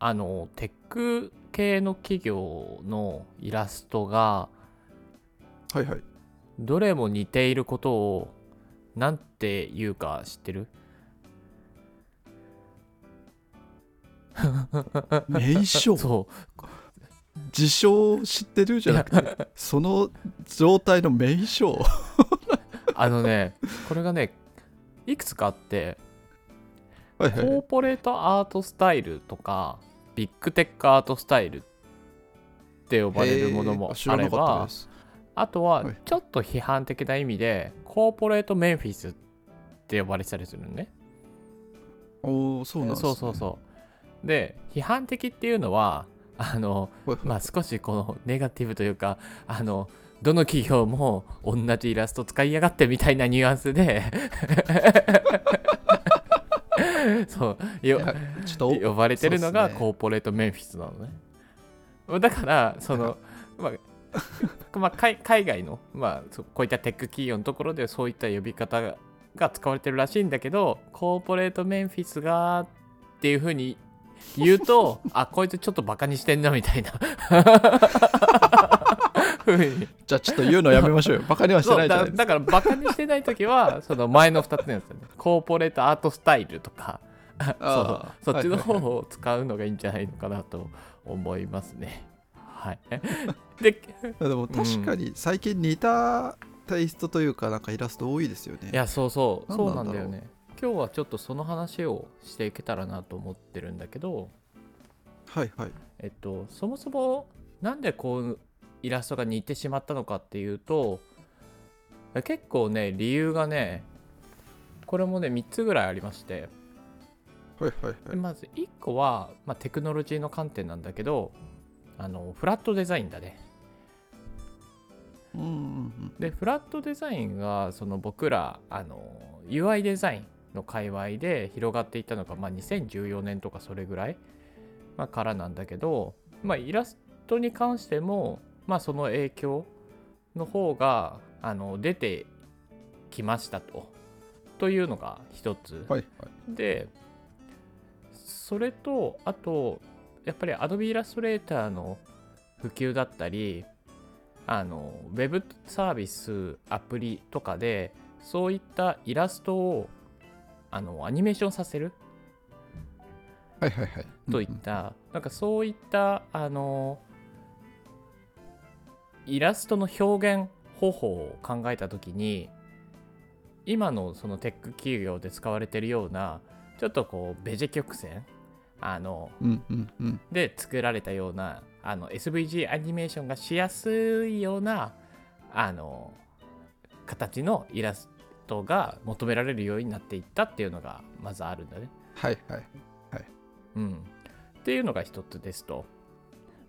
あのテック系の企業のイラストがはいはい。どれも似ていることをなんて言うか知ってる？名称？そう。自称知ってるじゃなくて その状態の名称？あのねこれがねいくつかあってはいはいコーポレートアートスタイルとかビッグテックアートスタイルって呼ばれるものもあればあとははい。ちょっと批判的な意味でコーポレートメンフィスって呼ばれてたりするのね。おおそうなんです、ね、そうそうそう。で批判的っていうのはあのまあ少しこのネガティブというかあのどの企業も同じイラスト使いやがってみたいなニュアンスでそうよちょっとお呼ばれてるのがコーポレートメンフィスなのね。だからそのまあ まあ、海海外の、まあ、そうこういったテック企業のところでそういった呼び方がが使われてるらしいんだけどコーポレートメンフィスがっていうふうに言うと あこいつちょっとバカにしてんなみたいな。じゃあちょっと言うのやめましょうよ。バカにはしてないじゃだだからバカにしてない時はその前の2つのやつだね。コーポレートアートスタイルとかそうそっちの方を使うのがいいんじゃないのかなと思いますね。はい、でかでも確かに最近似たテイストというかなんかイラスト多いですよね。いやそうそう。そうなんだよね。今日はちょっとその話をしていけたらなと思ってるんだけど、はいはい。えっと、そもそもなんでこうイラストが似てしまったのかっていうと結構ね理由がねこれもね3つぐらいありましてはいはいはい。でまず1個は、まあ、テクノロジーの観点なんだけどあのフラットデザインだね。うんうんうんでフラットデザインがその僕らあの UI デザインの界隈で広がっていったのが、まあ、2014年とかそれぐらい、まあ、からなんだけど、まあ、イラストに関しても、まあ、その影響の方があの出てきましたと。というのが一つ、はいはい。でそれとあとやっぱり Adobe Illustrator の普及だったりあのウェブサービスアプリとかでそういったイラストをあのアニメーションさせるはいはいはい。といった、なんかそういったあのイラストの表現方法を考えた時に今のそのテック企業で使われてるようなちょっとこうベジェ曲線あのうんうんうんで作られたようなあの SVG アニメーションがしやすいようなあの形のイラストが求められるようになっていったっていうのがまずあるんだね。はいはいうん、っていうのが一つですと。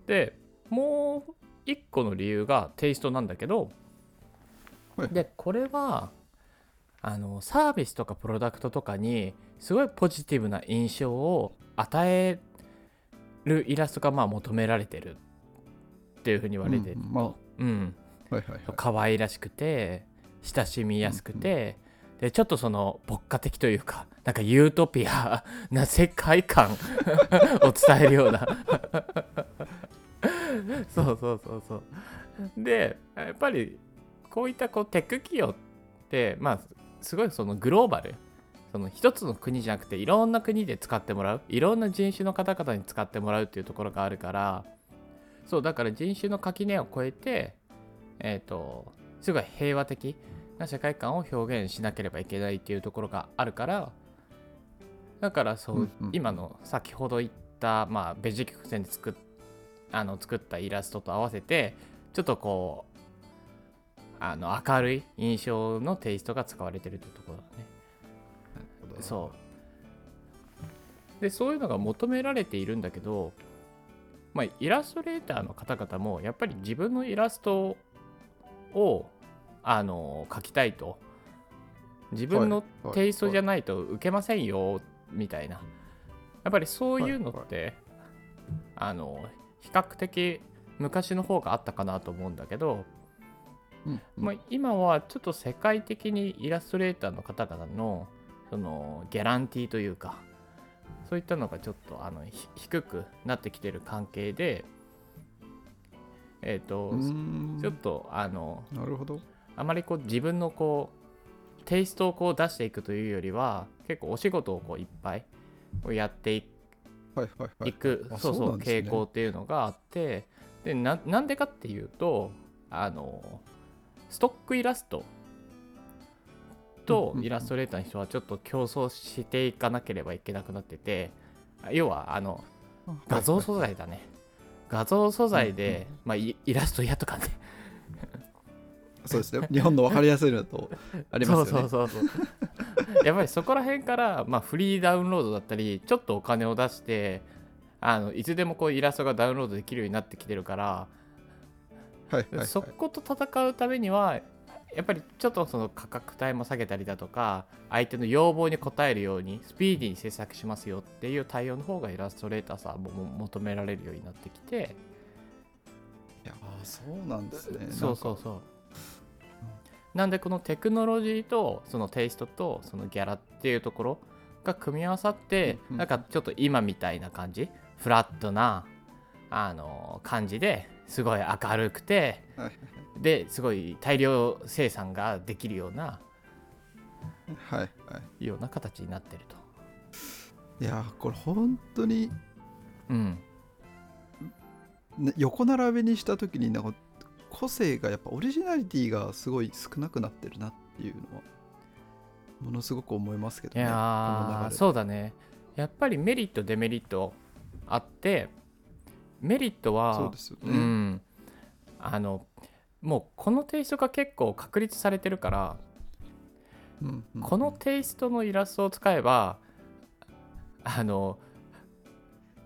でもう一個の理由がテイストなんだけど、はいでこれはあのサービスとかプロダクトとかにすごいポジティブな印象を与えるイラストがまあ求められてるっていうふうに言われて、うんいはいはい。可愛らしくて親しみやすくて、でちょっとその牧歌的というかなんかユートピアな世界観 を伝えるような。そうそうそうそう。でやっぱりこういったこうテック企業ってまあすごいそのグローバル。その一つの国じゃなくていろんな国で使ってもらう。いろんな人種の方々に使ってもらうっていうところがあるから。そうだから人種の垣根を越えてえっ、とすごい平和的な世界観を表現しなければいけないっていうところがあるから。だからそう、うんうん。今の先ほど言った、まあ、ベジ曲線で作っあの作ったイラストと合わせてちょっとこうあの明るい印象のテイストが使われてるというところだね。そう。でそういうのが求められているんだけど、まあ、イラストレーターの方々もやっぱり自分のイラストをあの描きたいと。自分のはいテイストじゃないと受けませんよみたいな。やっぱりそういうのって、あの比較的昔の方があったかなと思うんだけど、まあ、今はちょっと世界的にイラストレーターの方々のそのギャランティーというかそういったのがちょっとあのひ低くなってきてる関係でえっ、とちょっとあのなるほど。あまりこう自分のこうテイストをこう出していくというよりは結構お仕事をこういっぱいやっていはいはいはい。そうそう傾向っていうのがあってでななんでかっていうとあのストックイラストとイラストレーターの人はちょっと競争していかなければいけなくなってて要はあの画像素材だね。画像素材で、まあ、イイラスト屋とかね。そうですね。日本の分かりやすいのとありますよね。そうそうそうそう。やっぱりそこら辺から、まあ、フリーダウンロードだったりちょっとお金を出してあのいつでもこうイラストがダウンロードできるようになってきてるから、はいはいはい。そこと戦うためにはやっぱりちょっとその価格帯も下げたりだとか相手の要望に応えるようにスピーディーに制作しますよっていう対応の方がイラストレーターさんもも求められるようになってきて。いや。ーそうなんですね。そうそうそう。なんでこのテクノロジーとそのテイストとそのギャラっていうところが組み合わさってうんうん。なんかちょっと今みたいな感じフラットなあの感じですごい明るくてですごい大量生産ができるようなはいはい。はいような形になってると。いやーこれ本当に、うん、ね、横並べにした時になんか個性がやっぱオリジナリティがすごい少なくなってるなっていうのはものすごく思いますけどねいやそうだね。やっぱりメリットデメリットあってメリットはそうですよね、うん、あのもうこのテイストが結構確立されてるから、うんうんこのテイストのイラストを使えばあの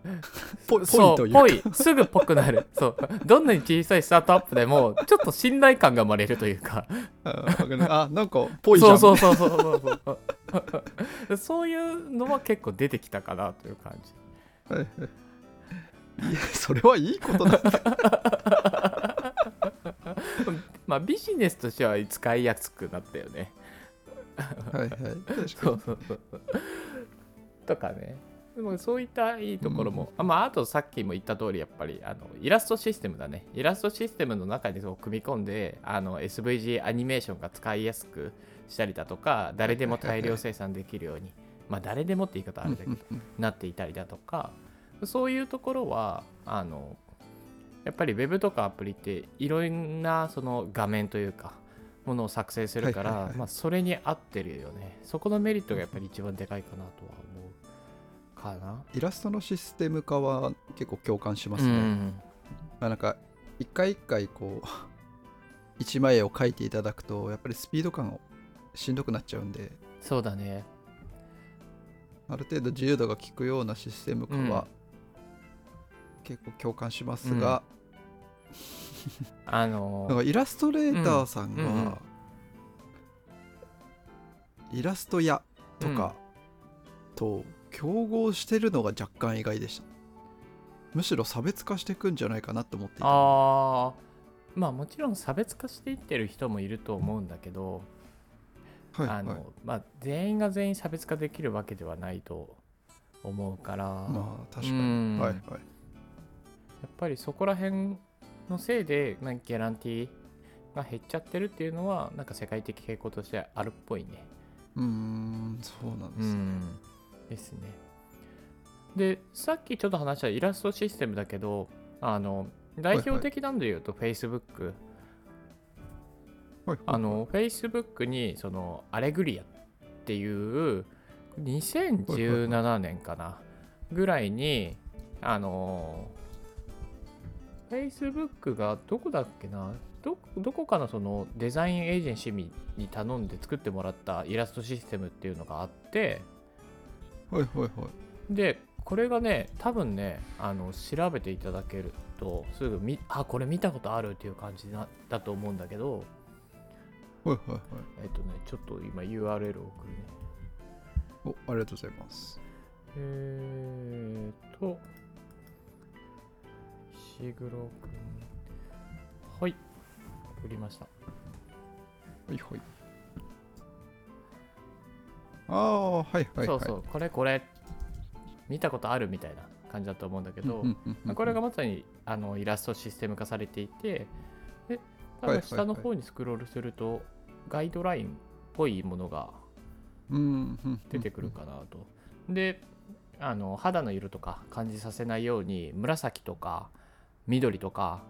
ぽそうぽいすぐぽくなる。そう。どんなに小さいスタートアップでもちょっと信頼感が生まれるというか。あなんかぽいじゃん。そうそうそうそうそうそう。いうのは結構出てきたかなという感じ それはいいことだまあビジネスとしては使いやすくなったよね。はいはい確かに。そうそうとかね。でもそういったいいところも、あまあ、あとさっきも言った通りやっぱりあのイラストシステムだね。イラストシステムの中にそう組み込んであの SVG アニメーションが使いやすくしたりだとか誰でも大量生産できるように。まあ誰でもって言い方あれだけど、うんうん。なっていたりだとかそういうところはあのやっぱり Web とかアプリっていろんなその画面というかものを作成するから、はいはいはい。まあ、それに合ってるよね。そこのメリットがやっぱり一番でかいかなとは思うかな。イラストのシステム化は結構共感しますね、うん。まあ、なんか一回一回こう 一枚絵を描いていただくとやっぱりスピード感をしんどくなっちゃうんで。そうだね。ある程度自由度が効くようなシステム化うん。は結構共感しますが、あのなんかイラストレーターさんが、うんうんうん。イラスト屋とかと競合してるのが若干意外でした、むしろ差別化していくんじゃないかなと思っていた。あー。まあもちろん差別化していってる人もいると思うんだけど、はいはい。あのまあ、全員が全員差別化できるわけではないと思うから、まあ確かに、うん。はいはい。やっぱりそこら辺のせいでなんかギャランティーが減っちゃってるっていうのはなんか世界的傾向としてあるっぽいね。うーんそうなんですね、うん。ですね。でさっきちょっと話したイラストシステムだけどあの代表的なんで言うと Facebook、はいあの Facebook にそのアレグリアっていう2017年かなぐらいにあの Facebook がどこだっけな？どどこかのそのデザインエージェンシーに頼んで作ってもらったイラストシステムっていうのがあって。はいはいはい。でこれがね多分ねあの調べていただけるとすぐみあこれ見たことあるっていう感じなだと思うんだけど。はいはいはい。えっとねちょっと今 URL を送るね。おありがとうございます。えーと石黒くん。はい。送りました。はいはい。ああはいはいはい。そうそう。これこれ。見たことあるみたいな感じだと思うんだけど、これがまさにあのイラストシステム化されていてで多分下の方にスクロールすると、ガイドラインっぽいものが出てくるかなと。であの肌の色とか感じさせないように紫とか緑とか、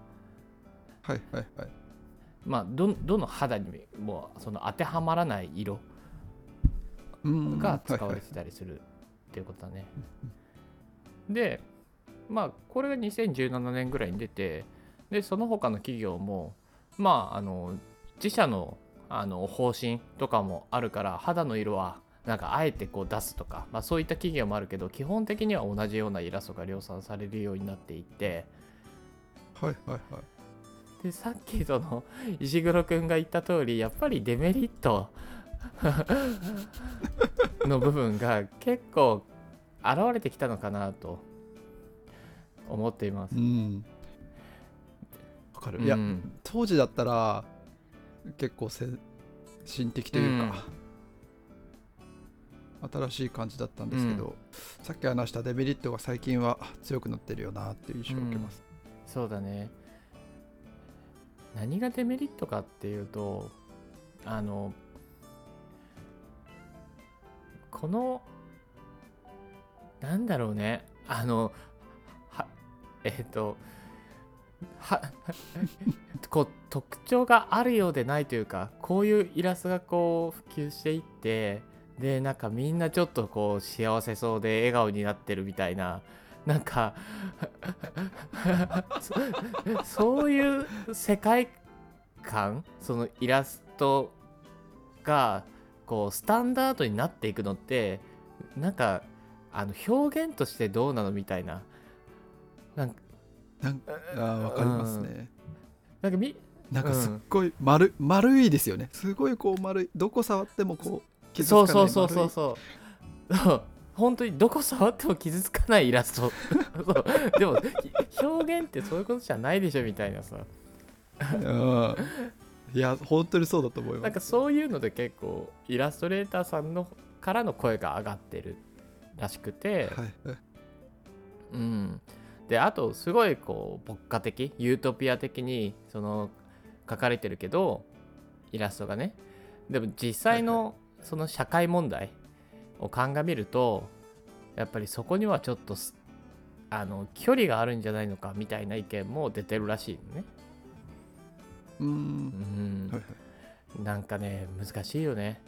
はいはいはい。まあ、どどの肌にもその当てはまらない色うん。が使われてたりするっていうことだね。でまあこれが2017年ぐらいに出てでその他の企業もまああの自社のあの方針とかもあるから肌の色はなんかあえてこう出すとか、まあ、そういった企業もあるけど基本的には同じようなイラストが量産されるようになっていてはいはいはい。でさっきその石黒くんが言った通りやっぱりデメリット の部分が結構現れてきたのかなと思っています。うん。わかる、いやうん。当時だったら結構先進的というか、新しい感じだったんですけど、さっき話したデメリットが最近は強くなってるよなっていう印象を受けます、そうだね。何がデメリットかっていうとあのこのなんだろうね。あのはえっ、とは こう特徴があるようでないというかこういうイラストがこう普及していってでなんかみんなちょっとこう幸せそうで笑顔になってるみたいななんかそそういう世界観？そのイラストがこうスタンダードになっていくのってなんかあの表現としてどうなのみたいな。なんかなんあーわかりますね、なんかみなんかすっごい丸,、丸いですよね。すごいこう丸いどこ触ってもこう傷つかないそうそうそうそうそう本当にどこ触っても傷つかないイラスト。でもひ表現ってそういうことじゃないでしょみたいなさ。うん。いや本当にそうだと思います。なんかそういうので結構イラストレーターさんのからの声が上がってるらしくて、はい。はいうん、であとすごいこう牧歌的ユートピア的にその書かれてるけどイラストがね。でも実際のその社会問題を鑑みるとやっぱりそこにはちょっとすあの距離があるんじゃないのかみたいな意見も出てるらしいのね。ううん。んはいはい。なんかね難しいよね。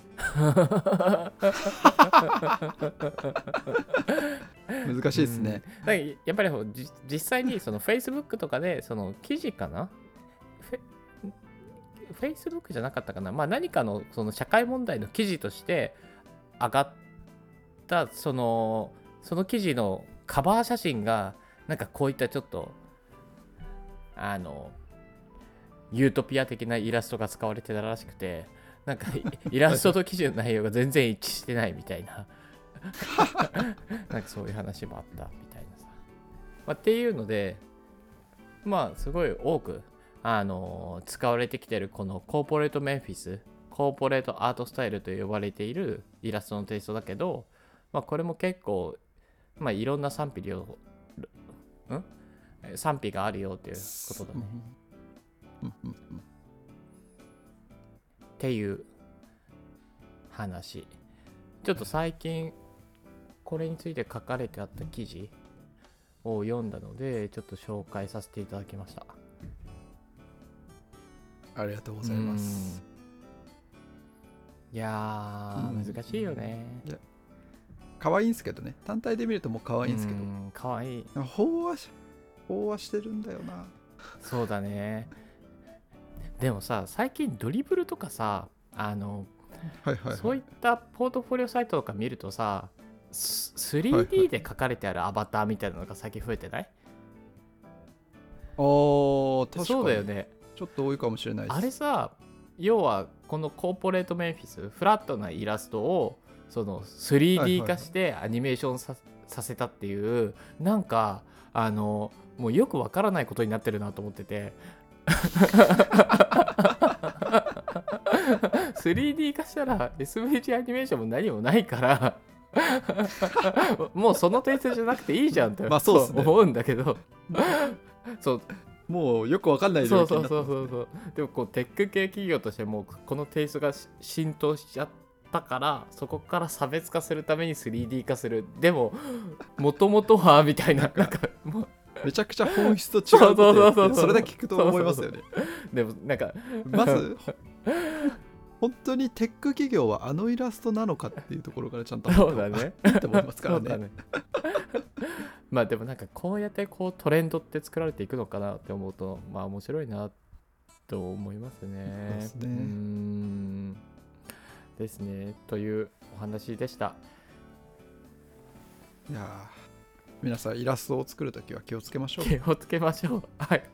難しいですね、うん。やっぱりじ実際にその Facebook とかでその記事かな？フェ Facebook じゃなかったかな、まあ、何かのその社会問題の記事として上がったそのその記事のカバー写真がなんかこういったちょっとあのユートピア的なイラストが使われてたらしくてなんかイラストと記事の内容が全然一致してないみたいな。なんかそういう話もあったみたいなさ、まあ、っていうのでまあすごい多くあの使われてきてるこのコーポレートメンフィスコーポレートアートスタイルと呼ばれているイラストのテイストだけど、まあ、これも結構、まあ、いろんな賛否両ん？賛否があるよっていうことだね。っていう話。ちょっと最近これについて書かれてあった記事を読んだのでちょっと紹介させていただきました。ありがとうございます。うん。いや難しいよね可愛いんですけどね。単体で見るともう可愛いんですけど。うんかわい。い飽和し飽和してるんだよな。そうだね。でもさ最近ドリブルとかさあのはいはい、はい、そういったポートフォリオサイトとか見るとさスはいは 3D い。で書かれてあるアバターみたいなのが最近増えてない、あー確かに。そうだよね。ちょっと多いかもしれないです。あれさ要はこのコーポレートメンフィスフラットなイラストをそのはいは 3D い化してアニメーションさ,、させたっていうなんかあのもうよくわからないことになってるなと思ってて。3D 化したら SVG アニメーションも何もないからもうそのテイストじゃなくていいじゃんって、まあそうね。思うんだけど。そう。もうよくわかんないそうそうそうそうそう。でもこうテック系企業としてもうこのテイストがし浸透しちゃったからそこから差別化するために 3D 化する。でももともとはみたいななんかもうめちゃくちゃ本質と違うそれだけ聞くと思いますよね。でもなんかまず本当にテック企業はあのイラストなのかっていうところからちゃんとそうだね。って思いますからね。ね。まあでもなんかこうやってこうトレンドって作られていくのかなって思うとまあ面白いなと思いますね。そうですねですね。というお話でした。いやー皆さんイラストを作るときは気をつけましょう気をつけましょう。はい。